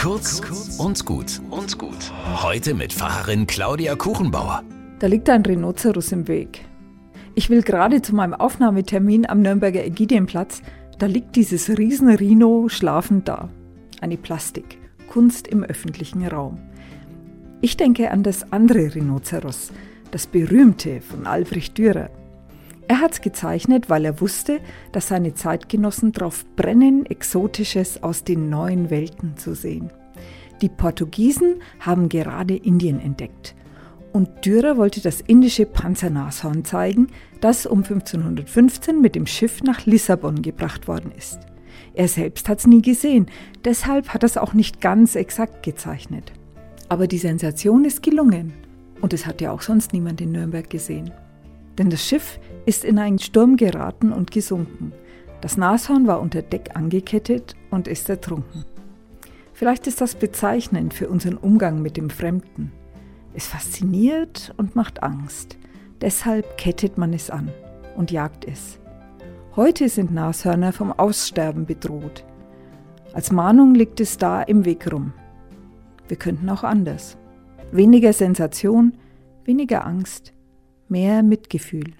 Kurz und gut und gut. Heute mit Pfarrerin Claudia Kuchenbauer. Da liegt ein Rhinoceros im Weg. Ich will gerade zu meinem Aufnahmetermin am Nürnberger Ägidienplatz. Da liegt dieses Riesen-Rhino schlafend da. Eine Plastik. Kunst im öffentlichen Raum. Ich denke an das andere Rhinoceros, das berühmte von Albrecht Dürer. Er hat es gezeichnet, weil er wusste, dass seine Zeitgenossen darauf brennen, Exotisches aus den neuen Welten zu sehen. Die Portugiesen haben gerade Indien entdeckt. Und Dürer wollte das indische Panzernashorn zeigen, das um 1515 mit dem Schiff nach Lissabon gebracht worden ist. Er selbst hat es nie gesehen, deshalb hat er es auch nicht ganz exakt gezeichnet. Aber die Sensation ist gelungen. Und es hat ja auch sonst niemand in Nürnberg gesehen. Denn das Schiff ist in einen Sturm geraten und gesunken. Das Nashorn war unter Deck angekettet und ist ertrunken. Vielleicht ist das bezeichnend für unseren Umgang mit dem Fremden. Es fasziniert und macht Angst. Deshalb kettet man es an und jagt es. Heute sind Nashörner vom Aussterben bedroht. Als Mahnung liegt es da im Weg rum. Wir könnten auch anders. Weniger Sensation, weniger Angst, mehr Mitgefühl.